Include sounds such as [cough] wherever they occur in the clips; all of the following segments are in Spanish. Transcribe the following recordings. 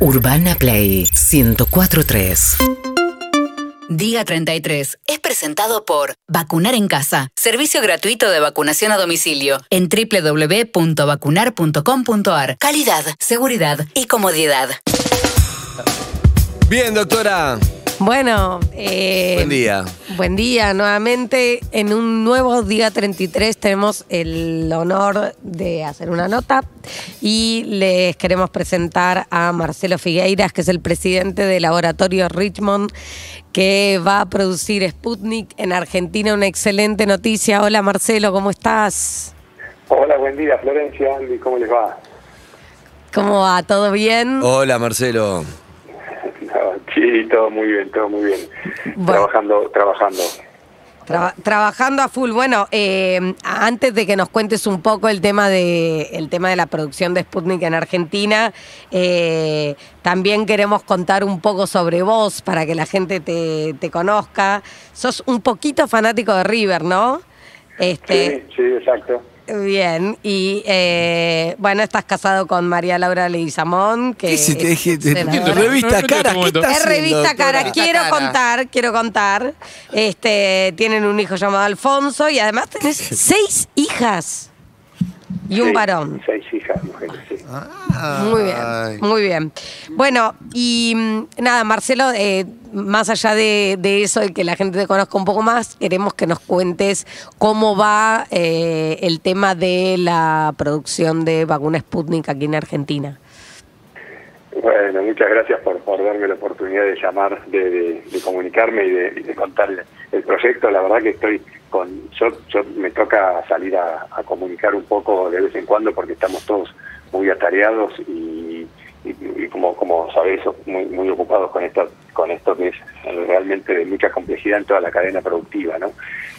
Urbana Play 1043. Diga 33 es presentado por Vacunar en Casa, servicio gratuito de vacunación a domicilio en www.vacunar.com.ar. Calidad, seguridad y comodidad. Bien, doctora. Bueno, eh, Buen día. Buen día nuevamente. En un nuevo día 33 tenemos el honor de hacer una nota y les queremos presentar a Marcelo Figueiras, que es el presidente del laboratorio Richmond, que va a producir Sputnik en Argentina. Una excelente noticia. Hola Marcelo, ¿cómo estás? Hola, buen día, Florencia, Andy, ¿cómo les va? ¿Cómo va? ¿Todo bien? Hola, Marcelo. Sí, todo muy bien, todo muy bien. Bueno. Trabajando, trabajando. Traba- trabajando a full. Bueno, eh, antes de que nos cuentes un poco el tema de el tema de la producción de Sputnik en Argentina, eh, también queremos contar un poco sobre vos para que la gente te, te conozca. Sos un poquito fanático de River, ¿no? Este, Sí, sí, exacto. Bien, y eh, bueno, estás casado con María Laura Leguizamón, que ¿Qué se te es deje- te- senadora. Revista No, Cara, ¿qué Es haciendo, revista doctora? cara, quiero contar, quiero contar. Este, tienen un hijo llamado Alfonso y además tenés seis hijas y un Sí, varón. Seis hijas, mujeres, sí. Muy bien, Ay. muy bien. Bueno, y mm, nada, Marcelo, eh, más allá de, de eso, de que la gente te conozca un poco más, queremos que nos cuentes cómo va eh, el tema de la producción de vacuna Sputnik aquí en Argentina. Bueno, muchas gracias por, por darme la oportunidad de llamar, de, de- de comunicarme y de, y de contar el, el proyecto. La verdad que estoy con... Yo, yo me toca salir a, a comunicar un poco de vez en cuando porque estamos todos muy atareados y, y- como como sabés, muy, muy ocupados con esto, con esto que es eh, realmente de mucha complejidad en toda la cadena productiva. ¿no?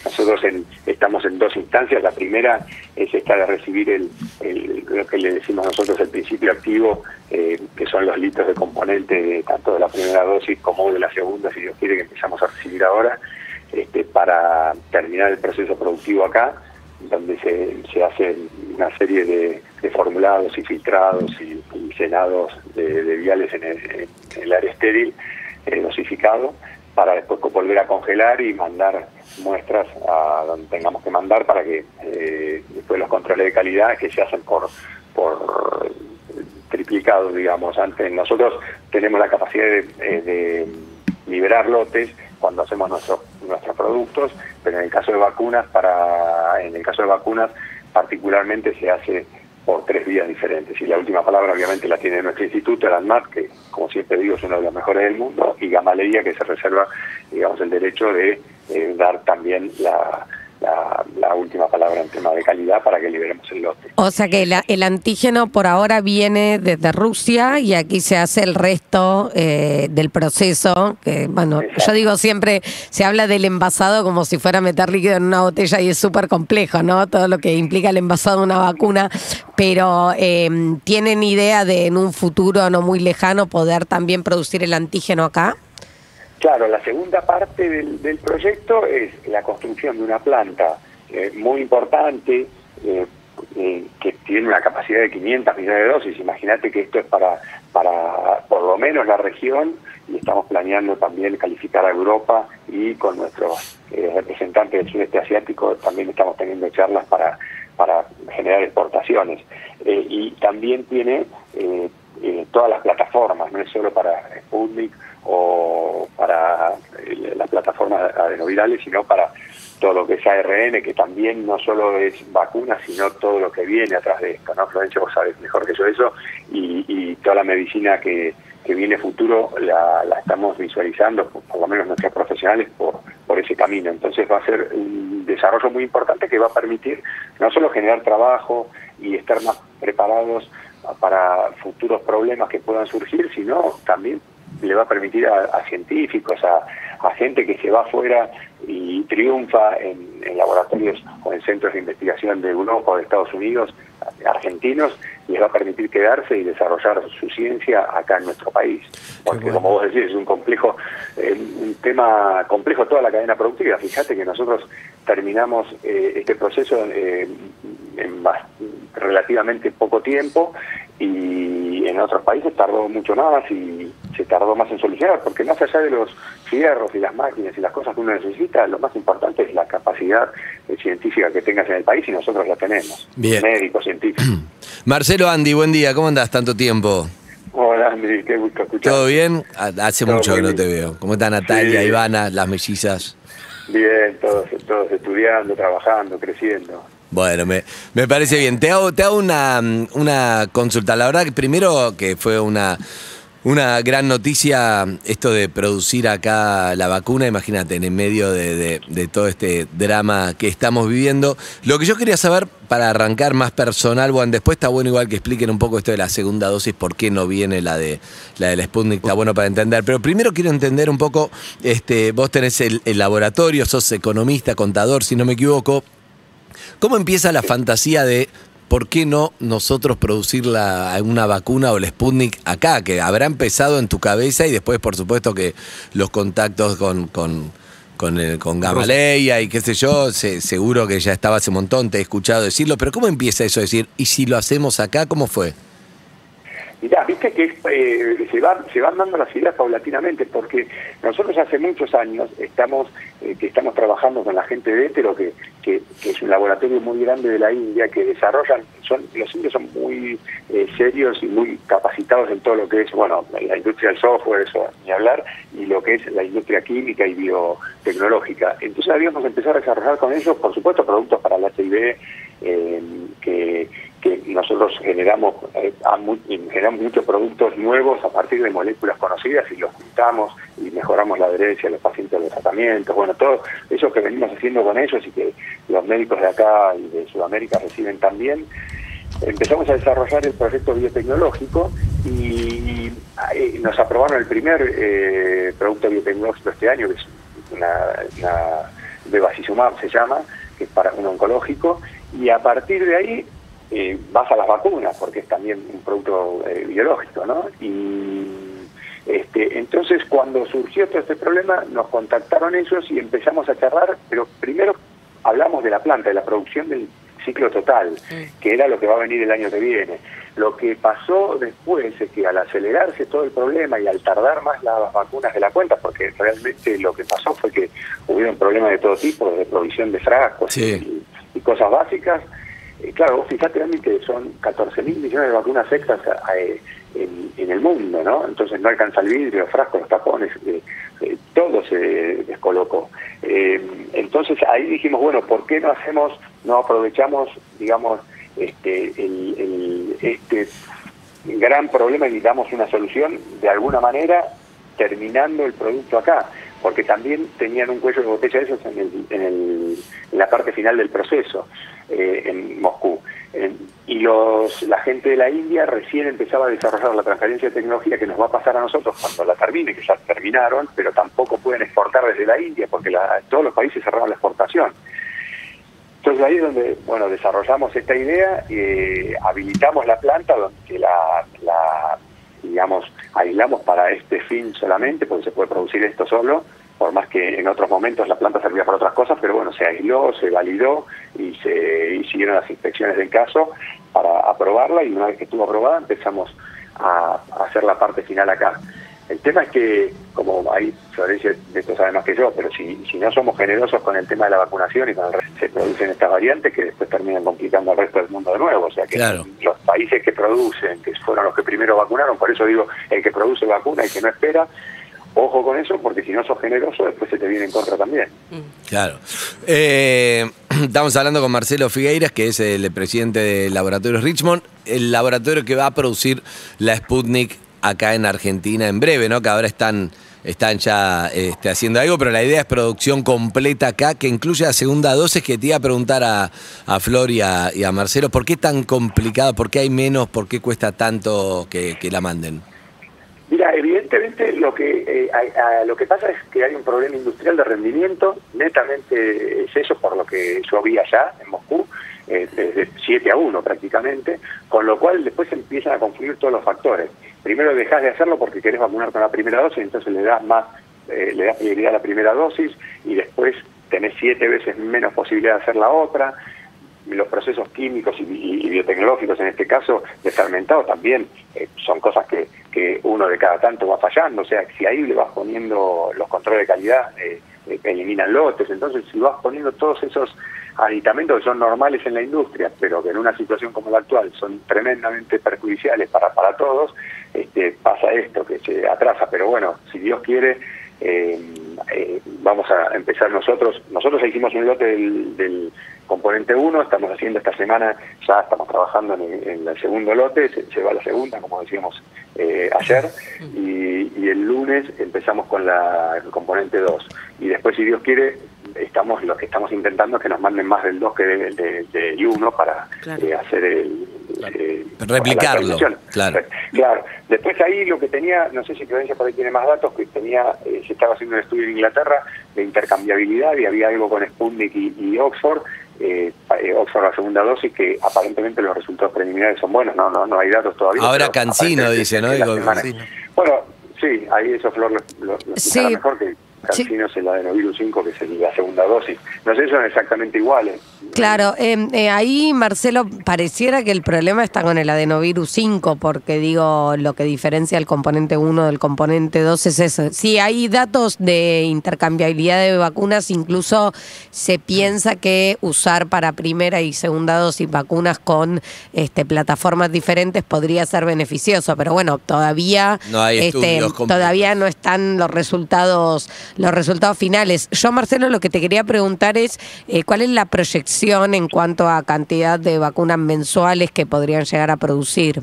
Nosotros en- estamos en dos instancias. La primera es esta de recibir el, el- lo que le decimos nosotros el principio activo, eh, que son los litros de componente de tanto de la primera dosis como de la segunda, si Dios quiere, que empezamos a recibir ahora, este, para terminar el proceso productivo acá, donde se, se hacen una serie de, formulados y filtrados y, y llenados de, viales en el, en el área estéril, eh, dosificado, para después volver a congelar y mandar muestras a donde tengamos que mandar para que eh, después los controles de calidad que se hacen por, por triplicado, digamos. Antes nosotros tenemos la capacidad de, eh, de liberar lotes cuando hacemos nuestros nuestros productos, pero en el caso de vacunas, para en el caso de vacunas particularmente se hace por tres vías diferentes. Y la última palabra obviamente la tiene nuestro instituto, el ANMAT, que como siempre digo es uno de los mejores del mundo, y Gamaleya, que se reserva, digamos, el derecho de eh, dar también la, la, la última palabra en tema de calidad para que liberemos el lote. O sea que la- el antígeno por ahora viene desde Rusia y aquí se hace el resto eh, del proceso. Que bueno, Exacto. yo digo siempre, se habla del envasado como si fuera meter líquido en una botella y es súper complejo, ¿no? Todo lo que implica el envasado de una vacuna. Pero eh, ¿tienen idea de en un futuro no muy lejano poder también producir el antígeno acá? Claro, la segunda parte del, del proyecto es la construcción de una planta eh, muy importante eh, eh, que tiene una capacidad de 500 millones de dosis. Imagínate que esto es para, para por lo menos la región y estamos planeando también calificar a Europa y con nuestros representantes del sudeste asiático también estamos teniendo charlas para, para generar exportaciones. Y también tiene todas las plataformas, no es solo para Sputnik o para eh, las plataformas adenovirales, sino para todo lo que es ARN, que también no solo es vacuna, sino todo lo que viene atrás de esto, ¿no? Florencia, vos sabés mejor que yo eso, y, y toda la medicina que, que viene futuro la, la estamos visualizando, por, por lo menos nuestros profesionales, por, por ese camino. Entonces va a ser un desarrollo muy importante que va a permitir no solo generar trabajo y estar más preparados para futuros problemas que puedan surgir, sino también le va a permitir a, a científicos, a, a gente que se va afuera y triunfa en, en laboratorios o en centros de investigación de Europa o de Estados Unidos, argentinos, les va a permitir quedarse y desarrollar su ciencia acá en nuestro país. Porque bueno. como vos decís, es un complejo, eh, un tema complejo toda la cadena productiva. Fíjate que nosotros terminamos eh, este proceso eh, en relativamente poco tiempo y en otros países tardó mucho más y se tardó más en solucionar, porque más allá de los fierros y las máquinas y las cosas que uno necesita, lo más importante es la capacidad científica que tengas en el país y nosotros la tenemos. Bien. Médicos, científicos. [clears throat] Marcelo Andy, buen día, ¿cómo andás tanto tiempo? Hola, Andri, qué gusto escuchar. ¿Todo bien? Ha- Hace Todo mucho que no te veo. ¿Cómo está Natalia, Sí. Ivana, las mellizas? Bien, todos, todos estudiando, trabajando, creciendo. Bueno, me, me parece bien. Te hago, te hago una, una consulta. La verdad que primero que fue una, una gran noticia esto de producir acá la vacuna, imagínate, en medio de, de- de todo este drama que estamos viviendo. Lo que yo quería saber, para arrancar más personal, bueno, después está bueno igual que expliquen un poco esto de la segunda dosis, por qué no viene la de la del Sputnik, está bueno para entender. Pero primero quiero entender un poco, este, vos tenés el, el laboratorio, sos economista, contador, si no me equivoco. ¿Cómo empieza la fantasía de por qué no nosotros producir la, una vacuna o el Sputnik acá? Que habrá empezado en tu cabeza y después, por supuesto, que los contactos con, con, con, el- con Gamaleya y qué sé yo, se- seguro que ya estaba hace un montón, te he escuchado decirlo, pero ¿cómo empieza eso? decir, ¿y si lo hacemos acá? ¿Cómo fue? Mirá, viste que eh, se, van, se van dando las ideas paulatinamente, porque nosotros hace muchos años estamos eh, que estamos trabajando con la gente de Hétero, que, que, que es un laboratorio muy grande de la India, que desarrollan, son los indios son muy eh, serios y muy capacitados en todo lo que es, bueno, la industria del software, eso ni hablar, y lo que es la industria química y biotecnológica. Entonces habíamos empezado a desarrollar con ellos, por supuesto, productos para la HIV, eh, que, nosotros generamos, eh, a muchos productos nuevos a partir de moléculas conocidas y los juntamos y mejoramos la adherencia de los pacientes de los tratamientos. Bueno, todo eso que venimos haciendo con ellos y que los médicos de acá y de Sudamérica reciben también. Empezamos a desarrollar el proyecto biotecnológico y eh, nos aprobaron el primer eh, producto biotecnológico este año, que es una, una se llama, que es para un oncológico, y a partir de ahí eh, vas a las vacunas, porque es también un producto eh, biológico, ¿no? Y este, entonces cuando surgió todo este problema, nos contactaron ellos y empezamos a charlar, pero primero hablamos de la planta, de la producción del ciclo total, que era lo que va a venir el año que viene. Lo que pasó después es que al acelerarse todo el problema y al tardar más las vacunas de la cuenta, porque realmente lo que pasó fue que hubieron problemas de todo tipo, de provisión de frascos Sí. y, y cosas básicas, eh, claro, vos Andy, que son 14 mil millones de vacunas extras eh, en, el mundo, ¿no? Entonces no alcanza el vidrio, los frascos, los tapones, eh, eh, todo se descolocó. Entonces ahí dijimos, bueno, ¿por qué no hacemos, no aprovechamos, digamos, este, el- este gran problema y damos una solución de alguna manera terminando el producto acá? Porque también tenían un cuello de botella esos en, en, el- en la parte final del proceso eh, en Moscú. En- y los, la gente de la India recién empezaba a desarrollar la transferencia de tecnología que nos va a pasar a nosotros cuando la termine, que ya terminaron, pero tampoco pueden exportar desde la India porque todos los países cerraron la exportación. Entonces ahí es donde, bueno, desarrollamos esta idea, eh, habilitamos la planta, donde la, la, digamos, aislamos para este fin solamente, porque se puede producir esto solo, por más que en otros momentos la planta servía para otras cosas, pero bueno, se aisló, se validó y se y siguieron las inspecciones del caso para aprobarla y una vez que estuvo aprobada empezamos a hacer la parte final acá. El tema es que, como ahí Florencia de esto sabe más que yo, pero si, si no somos generosos con el tema de la vacunación y con el resto, se producen estas variantes que después terminan complicando al resto del mundo de nuevo. O sea que Claro. los países que producen, que fueron los que primero vacunaron, por eso digo, el que produce vacuna y que no espera, ojo con eso, porque si no sos generoso, después se te viene en contra también. Claro. Eh, [clears throat] estamos hablando con Marcelo Figueiras, que es el presidente del Laboratorio Richmond, el laboratorio que va a producir la Sputnik acá en Argentina en breve, ¿no? Que ahora están, están ya este, haciendo algo, pero la idea es producción completa acá, que incluye la segunda dosis, que te iba a preguntar a, a Flor y a, Marcelo, ¿por qué es tan complicado? ¿Por qué hay menos? ¿Por qué cuesta tanto que, la manden? Mira, evidentemente lo que eh, a- lo que pasa es que hay un problema industrial de rendimiento, netamente es eso por lo que yo vi allá en Moscú, eh, desde 7 a 1 prácticamente, con lo cual después empiezan a confluir todos los factores. Primero dejas de hacerlo porque querés vacunar con la primera dosis, entonces le das más, eh, le das prioridad a la primera dosis y después tenés siete veces menos posibilidad de hacer la otra los procesos químicos y, y- biotecnológicos, en este caso, de fermentado, también eh, son cosas que, que uno de cada tanto va fallando. O sea, si ahí le vas poniendo los controles de calidad, eh, eliminan lotes. Entonces, si vas poniendo todos esos aditamentos que son normales en la industria, pero que en una situación como la actual son tremendamente perjudiciales para, para todos, este, pasa esto, que se atrasa. Pero bueno, si Dios quiere, eh, eh, vamos a empezar nosotros. Nosotros hicimos un lote del, del componente 1, estamos haciendo esta semana, ya estamos trabajando en el, en el segundo lote, se, se va la segunda, como decíamos eh, ayer, y, y el lunes empezamos con la, el componente 2. Y después, si Dios quiere, estamos lo que estamos intentando es que nos manden más del 2 que del de, del 1 para Claro. eh, hacer el... eh, Replicarlo, claro. Claro. Después ahí lo que tenía, no sé si Florencia por ahí tiene más datos, que tenía, eh, se estaba haciendo un estudio en Inglaterra de intercambiabilidad y había algo con Sputnik y, y Oxford, eh, eh, Oxford la segunda dosis, que aparentemente los resultados preliminares son buenos, no, no, no hay datos todavía. Ahora Cancino dice, ¿no? Digo, Cancino. Bueno, sí, ahí eso Flor lo, lo, lo Sí. mejor que Cancino es el adenovirus 5, que es la segunda dosis. No sé, son exactamente iguales. Claro, eh, eh, ahí Marcelo pareciera que el problema está con el adenovirus 5, porque digo, lo que diferencia el componente 1 del componente 2 es eso. Sí, hay datos de intercambiabilidad de vacunas, incluso se piensa que usar para primera y segunda dosis vacunas con este, plataformas diferentes podría ser beneficioso, pero bueno, todavía, No hay este, todavía no están los resultados, los resultados finales. Yo, Marcelo, lo que te quería preguntar es eh, cuál es la proyección en cuanto a cantidad de vacunas mensuales que podrían llegar a producir.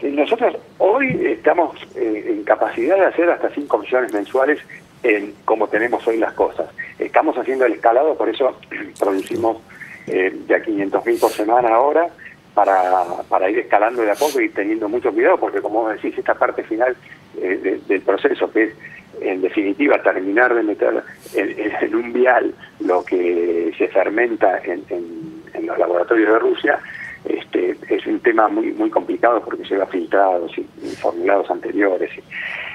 Sí, Nosotros hoy estamos eh, en capacidad de hacer hasta 5 millones mensuales en como tenemos hoy las cosas. Estamos haciendo el escalado, por eso [clears throat] producimos eh, de a 500 mil por semana ahora para, para ir escalando de a poco y teniendo mucho cuidado, porque como decís, esta parte final eh, de- del proceso, que es en definitiva terminar de meter en, un vial lo que se fermenta en, en- los laboratorios de Rusia, este, es un tema muy muy complicado porque lleva filtrados y, y formulados anteriores. y-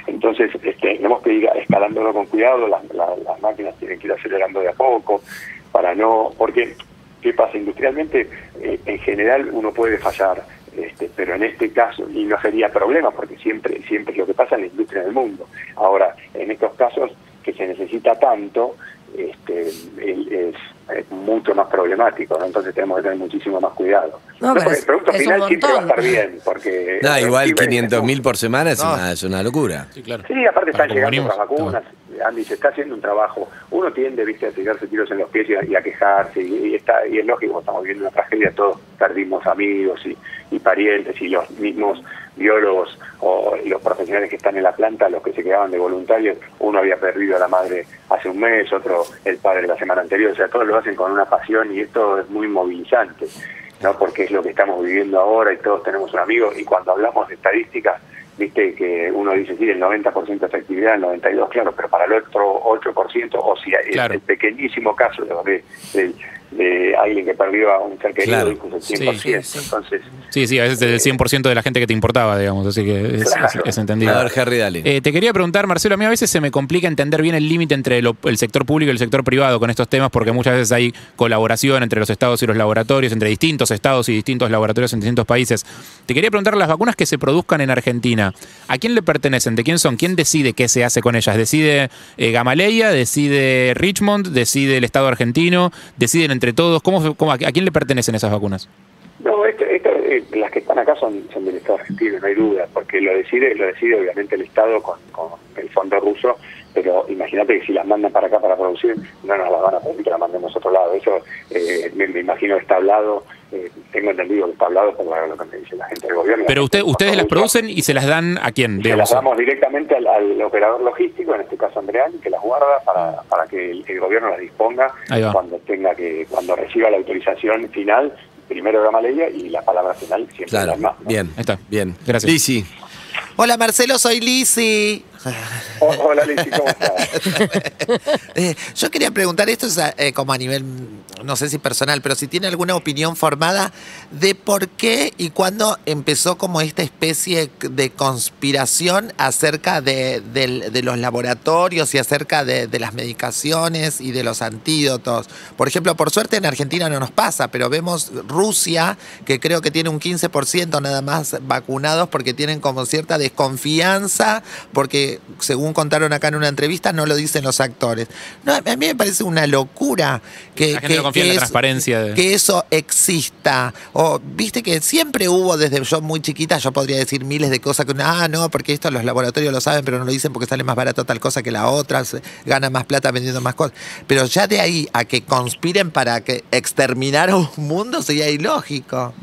entonces, este, tenemos que ir escalándolo con cuidado, las, la- las máquinas tienen que ir acelerando de a poco, para no, porque, ¿qué pasa? Industrialmente, eh, en general uno puede fallar, este, pero en este caso, y no sería problema, porque siempre, siempre es lo que pasa en la industria del mundo. Ahora, en estos casos que se necesita tanto, este, es, es mucho más problemático, ¿no? entonces tenemos que tener muchísimo más cuidado. No, el producto final siempre va a estar bien, porque... No, igual recibe- 500 mil por semana es, No. una, es una locura. Sí, claro. Sí, aparte Para están llegando las vacunas. Andy, se está haciendo un trabajo. Uno tiende, a tirarse tiros en los pies y a, quejarse. Y, está, y es lógico, estamos viendo una tragedia, todos perdimos amigos y, y parientes y los mismos biólogos o los profesionales que están en la planta, los que se quedaban de voluntarios. Uno había perdido a la madre hace un mes, otro el padre la semana anterior. O sea, todos lo hacen con una pasión y esto es muy movilizante. ¿no? porque es lo que estamos viviendo ahora y todos tenemos un amigo y cuando hablamos de estadísticas viste que uno dice sí el 90% de efectividad el 92 claro pero para el otro 8% o si el- Claro. el pequeñísimo caso de, de, de alguien que perdió a un ser querido Claro. el Sí, 100% sí, sí. entonces Sí, sí, a veces es el 100% de la gente que te importaba, digamos, así que es, Claro. es- es entendible. A ver, Harry, dale. Eh, te quería preguntar, Marcelo, a mí a veces se me complica entender bien el límite entre lo- el sector público y el sector privado con estos temas, porque muchas veces hay colaboración entre los estados y los laboratorios, entre distintos estados y distintos laboratorios en distintos países. Te quería preguntar, las vacunas que se produzcan en Argentina, ¿a quién le pertenecen? ¿De quién son? ¿Quién decide qué se hace con ellas? ¿Decide eh, Gamaleya? ¿Decide Richmond? ¿Decide el Estado argentino? ¿Deciden entre todos? ¿Cómo, cómo- a quién le pertenecen esas vacunas? No, esto, las que están acá son, son del Estado argentino, no hay duda, porque lo decide, lo decide obviamente el Estado con, con el fondo ruso, pero imagínate que si las mandan para acá para producir, no nos las van a pedir que las mandemos a otro lado. Eso eh, me, me imagino que está hablado, eh, tengo entendido que está hablado por lo que me dice la gente del gobierno. Pero usted, ustedes las producen y se las dan a quién, se las damos directamente al, al operador logístico, en este caso Andreani, que las guarda para, para que el, el gobierno las disponga cuando tenga que, cuando reciba la autorización final, primero Gamaleya y la palabra final siempre Claro, la más. ¿no? bien. Está. Bien. Gracias. Lisi. Hola Marcelo, soy Lisi. [laughs] Hola, Lizzy, ¿cómo [laughs] estás? Eh, yo quería preguntar, esto es eh, como a nivel, no sé si personal, pero si tiene alguna opinión formada de por qué y cuándo empezó como esta especie de conspiración acerca de los laboratorios y acerca de, de las medicaciones y de los antídotos. Por ejemplo, por suerte en Argentina no nos pasa, pero vemos Rusia, que creo que tiene un 15% nada más vacunados porque tienen como cierta desconfianza, porque según contaron acá en una entrevista, no lo dicen los actores. No, a mí me parece una locura que, La gente que- no confía que en la eso- transparencia de- que eso exista. O viste que siempre hubo desde yo muy chiquita, yo podría decir miles de cosas que uno, ah, no, porque esto los laboratorios lo saben, pero no lo dicen porque sale más barato tal cosa que la otra, se gana más plata vendiendo más cosas. Pero ya de ahí a que conspiren para que exterminar a un mundo sería ilógico.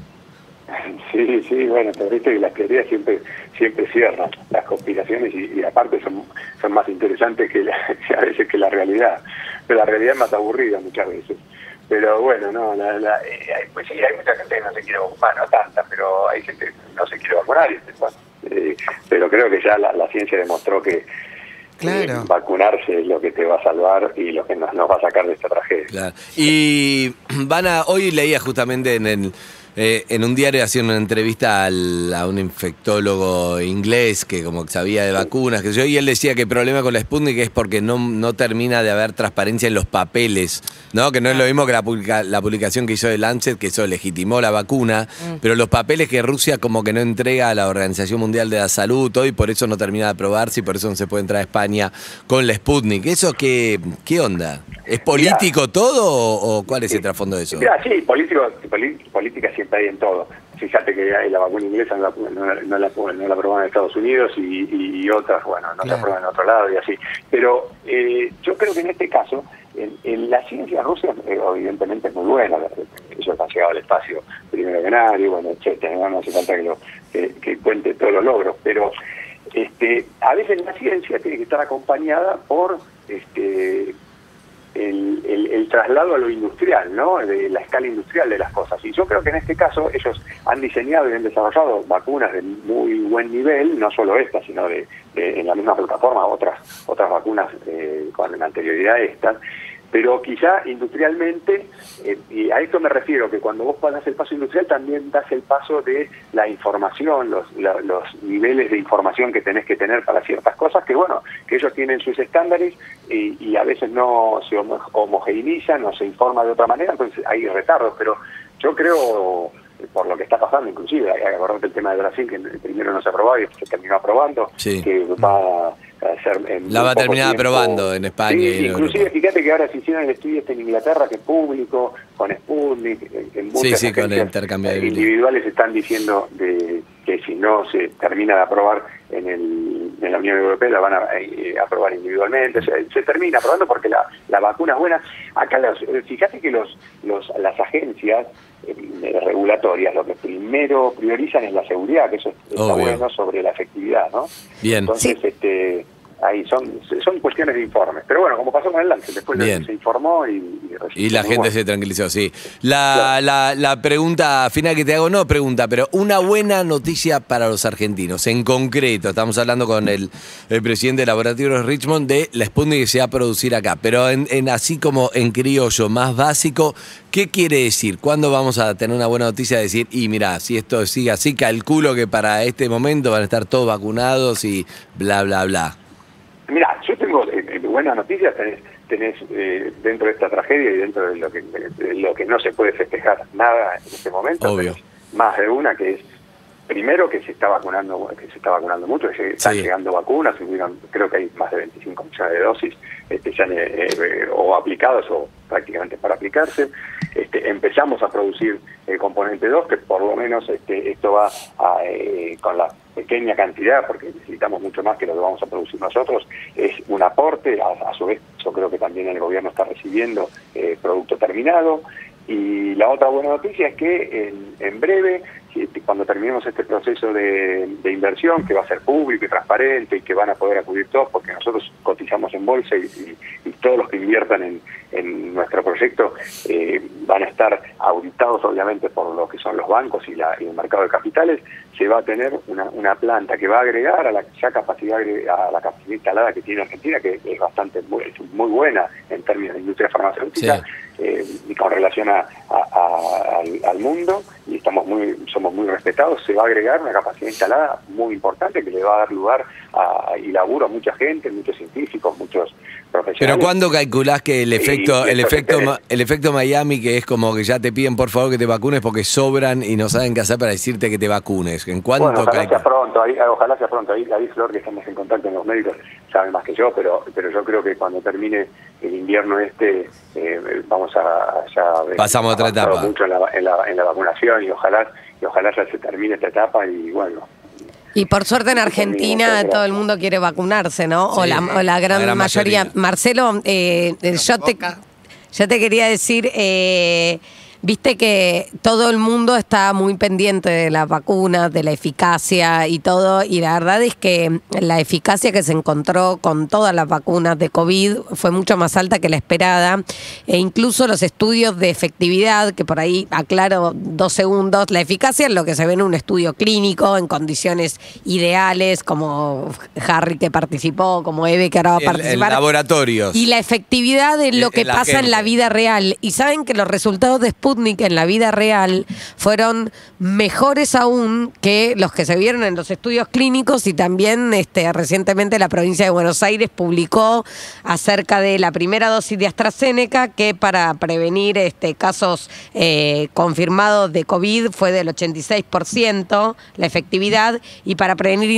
Sí, sí, bueno, pero viste que las teorías siempre siempre cierran, las conspiraciones y, y aparte son, son más interesantes que la- [laughs] a veces que la realidad, pero la realidad es más aburrida muchas veces. Pero bueno, no, la, la- eh, pues sí, hay mucha gente que no se quiere vacunar, no tanta, pero hay gente que no se quiere vacunar, y, bueno, eh, pero creo que ya la, la ciencia demostró que Claro. eh, vacunarse es lo que te va a salvar y lo que nos, nos va a sacar de esta tragedia. Claro. Y [clears throat] van a. Hoy leía justamente en el. Eh, en un diario haciendo una entrevista al- a un infectólogo inglés que como sabía de vacunas, que yo, y él decía que el problema con la Sputnik es porque no, no termina de haber transparencia en los papeles, ¿no? Que no es lo mismo que la, publica- la publicación que hizo de Lancet, que eso legitimó la vacuna, pero los papeles que Rusia como que no entrega a la Organización Mundial de la Salud, todo, y por eso no termina de aprobarse y por eso no se puede entrar a España con la Sputnik. ¿Eso qué, qué onda? ¿Es político todo o, cuál es el trasfondo de eso? Mira, sí, político, política hay en todo. Fíjate que la vacuna inglesa no la, no, la- no la, no la aprobaron en Estados Unidos y, y otras, bueno, no Claro. la aprueban en otro lado y así. Pero eh, yo creo que en este caso, en, en la ciencia rusa, eh, evidentemente es muy buena. Ellos han llegado al espacio primero que nadie, bueno, etcétera. No, No hace falta que, lo, que, que cuente todos los logros, pero este, a veces la ciencia tiene que estar acompañada por este, el, traslado a lo industrial, ¿no? De la escala industrial de las cosas. Y yo creo que en este caso ellos han diseñado y han desarrollado vacunas de muy buen nivel, no solo esta, sino de, de- en la misma plataforma otras otras vacunas eh, con anterioridad a estas. Pero quizá industrialmente, eh, y a esto me refiero, que cuando vos das el paso industrial también das el paso de la información, los, la- los niveles de información que tenés que tener para ciertas cosas, que bueno, que ellos tienen sus estándares y, y a veces no se homo- homogeneizan o se informa de otra manera, entonces hay retardos, pero yo creo, por lo que está pasando, inclusive, acordarte el tema de Brasil, que primero no se aprobaba y se terminó aprobando, Sí. que va a ser... en La va a terminar aprobando en España Sí, y inclusive Europa. fíjate que ahora se hicieron el estudio este en Inglaterra, que es público, con Sputnik, en- muchas sí, con el individuales están diciendo de, que si no se termina de aprobar en, el, en la Unión Europea, la van a eh, aprobar individualmente, se, se termina aprobando porque la, la vacuna es buena. Acá, los, eh, fíjate que los, los las agencias eh, regulatorias lo que primero priorizan es la seguridad, que eso está Obvio. bueno sobre la efectividad, ¿no? Bien. Entonces, este, ahí son, son cuestiones de informes. Pero bueno, como pasó con el Lancet, después Bien. se informó y, y Y la gente bueno. se tranquilizó, sí. La, la, la pregunta final que te hago, no pregunta, pero una buena noticia para los argentinos. En concreto, estamos hablando con el, el presidente del laboratorio de Richmond de la Sputnik que se va a producir acá. Pero en, en así como en criollo, más básico, ¿qué quiere decir? ¿Cuándo vamos a tener una buena noticia de decir, y mira, si esto sigue así, calculo que para este momento van a estar todos vacunados y bla, bla, bla? Mira, yo tengo eh, eh, buenas noticias, tenés, tenés eh, dentro de esta tragedia y dentro de lo que de lo que no se puede festejar nada en este momento, Obvio. más de una que es primero que se está vacunando que se está vacunando mucho, que están Sí. llegando vacunas, hubieron- creo que hay más de 25 millones de dosis este, ya eh, eh, o aplicadas o prácticamente para aplicarse. Este, empezamos a producir el componente 2, que por lo menos este, esto va a, eh, con la pequeña cantidad, porque necesitamos mucho más que lo que vamos a producir nosotros, es un aporte, a, su vez yo creo que también el gobierno está recibiendo eh, producto terminado, Y la otra buena noticia es que en, en breve, si- cuando terminemos este proceso de, de inversión, que va a ser público y transparente y que van a poder acudir todos, porque nosotros cotizamos en bolsa y, y- y todos los que inviertan en, en nuestro proyecto eh, van a estar auditados obviamente por lo que son los bancos y, la, y el mercado de capitales, se va a tener una, una planta que va a agregar a la ya capacidad a la capacidad instalada que tiene Argentina, que es bastante muy, es muy buena en términos de industria farmacéutica. Sí. eh, y con relación a, a- a- al, al mundo y estamos muy somos muy respetados se va a agregar una capacidad instalada muy importante que le va a dar lugar a, y laburo a mucha gente muchos científicos muchos profesionales Pero ¿cuándo calculás que el efecto, el efecto, el efecto Miami, que es como que ya te piden por favor que te vacunes porque sobran y no saben qué hacer para decirte que te vacunes? ¿En cuánto Bueno, ojalá sea pronto, ahí, ojalá sea pronto. Ahí, ahí Flor, que estamos en contacto con los médicos, sabe más que yo, pero pero yo creo que cuando termine el invierno este, eh, vamos a ya ver- Pasamos a otra etapa. mucho en la, en, la, en la vacunación y ojalá ojalá ya se termine esta etapa y bueno. Y por suerte en Argentina todo el mundo quiere vacunarse, ¿no? O, la, o la gran, la gran mayoría. mayoría. Marcelo, eh, yo, te, yo te quería decir, eh, viste que todo el mundo está muy pendiente de las vacunas, de la eficacia y todo, y la verdad es que la eficacia que se encontró con todas las vacunas de COVID fue mucho más alta que la esperada, e incluso los estudios de efectividad, que por ahí aclaro dos segundos, la eficacia es lo que se ve en un estudio clínico, en condiciones ideales, como Harry que participó, como Eve que ahora va a En- en participar. laboratorios. Y la efectividad de lo que pasa en la vida real. Y saben que los resultados de Sputnik en la vida real fueron mejores aún que los que se vieron en los estudios clínicos y también este, recientemente la provincia de Buenos Aires publicó acerca de la primera dosis de AstraZeneca que para prevenir este, casos eh, confirmados de COVID fue del 86% la efectividad y para prevenir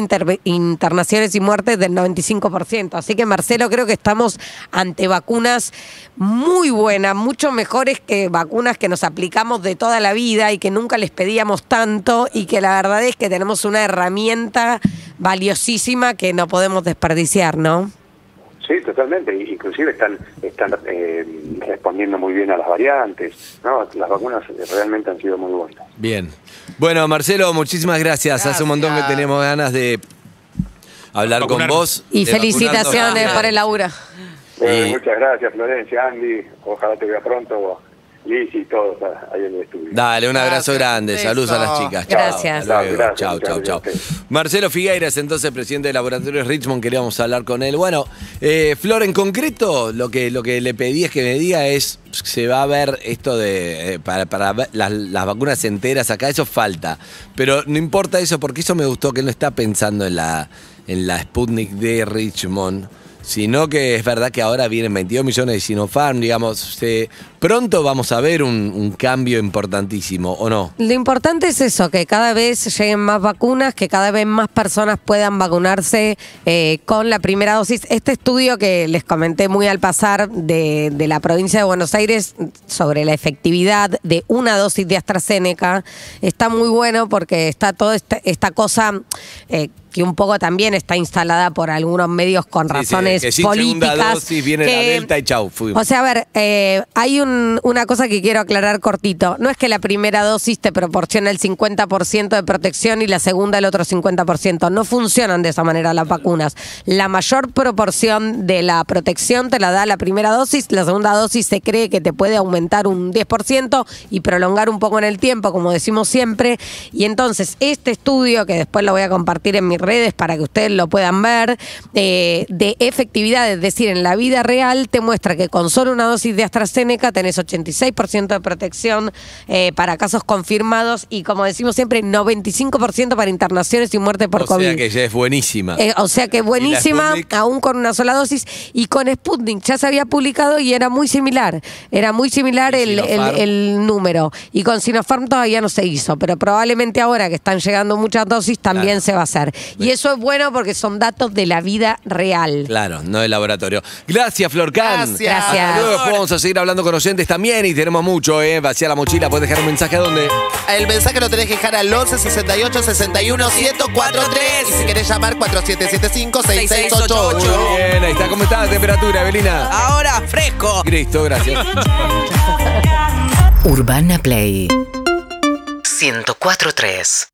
internaciones y muertes del 95%. Así que Marcelo, creo que estamos ante vacunas muy buenas, mucho mejores que vacunas que nos aplicamos de toda la vida y que nunca les pedíamos tanto y que la verdad es que tenemos una herramienta valiosísima que no podemos desperdiciar, ¿no? Sí, totalmente. Inclusive están están eh, respondiendo muy bien a las variantes. ¿no? Las vacunas realmente han sido muy buenas. Bien. Bueno, Marcelo, muchísimas gracias. Hace un montón que Gracias. tenemos ganas de hablar con vos. Y felicitaciones por el laburo. Eh, Y- Muchas gracias, Florencia, Andy. Ojalá te vea pronto, Liz y todos ah, ahí en el estudio. Dale, un abrazo Gracias. grande. Saludos a las chicas. Chao. Gracias. Luego. Gracias, Chao, chao, chao. Marcelo Figueiras, entonces presidente de Laboratorios Richmond, queríamos hablar con él. Bueno, eh, Flor, en concreto, lo que, lo que le pedí es que me diga es, se va a ver esto de, eh, para, para ver las, las vacunas enteras acá, eso falta. Pero no importa eso, porque eso me gustó, que él no está pensando en la, en la Sputnik de Richmond. Sino que es verdad que ahora vienen 22 millones de Sinopharm, digamos, pronto vamos a ver un, un cambio importantísimo, ¿o no? Lo importante es eso, que cada vez lleguen más vacunas, que cada vez más personas puedan vacunarse eh, con la primera dosis. Este estudio que les comenté muy al pasar de, de la provincia de Buenos Aires sobre la efectividad de una dosis de AstraZeneca está muy bueno porque está toda esta, esta cosa... eh, que un poco también está instalada por algunos medios con Sí, sí, razones que políticas. segunda dosis viene la que- Delta y chau. O sea, a ver, eh, hay un- una cosa que quiero aclarar cortito. No es que la primera dosis te proporciona el 50% de protección y la segunda el otro 50%. No funcionan de esa manera las vacunas. La mayor proporción de la protección te la da la primera dosis, la segunda dosis se cree que te puede aumentar un 10% y prolongar un poco en el tiempo, como decimos siempre. Y entonces, este estudio, que después lo voy a compartir en mis redes para que ustedes lo puedan ver, eh, de efectividad, es decir, en la vida real, te muestra que con solo una dosis de AstraZeneca tenés 86% de protección eh, para casos confirmados y, como decimos siempre, 95% para internaciones y muerte por o COVID. sea que ya es buenísima. Eh, o sea que buenísima, aún con una sola dosis. Y con Sputnik ya se había publicado y era muy similar. Era muy similar ¿Y el, el- número. Y con Sinopharm todavía no se hizo, pero probablemente ahora que están llegando muchas dosis también Claro. se va a hacer. Y eso es bueno porque son datos de la vida real. Claro, no del laboratorio. Gracias, Florcan. Gracias. Gracias. Hasta luego, vamos a seguir hablando con oyentes también y tenemos mucho, ¿eh? Vacía la mochila, puedes dejar un mensaje a dónde. El mensaje lo tenés que dejar al 11 68 61 1043. Y si querés llamar 4775 6688. Bien, ahí está. ¿Cómo está la temperatura, Evelina? Ahora fresco. Cristo, gracias. Urbana Play 104.3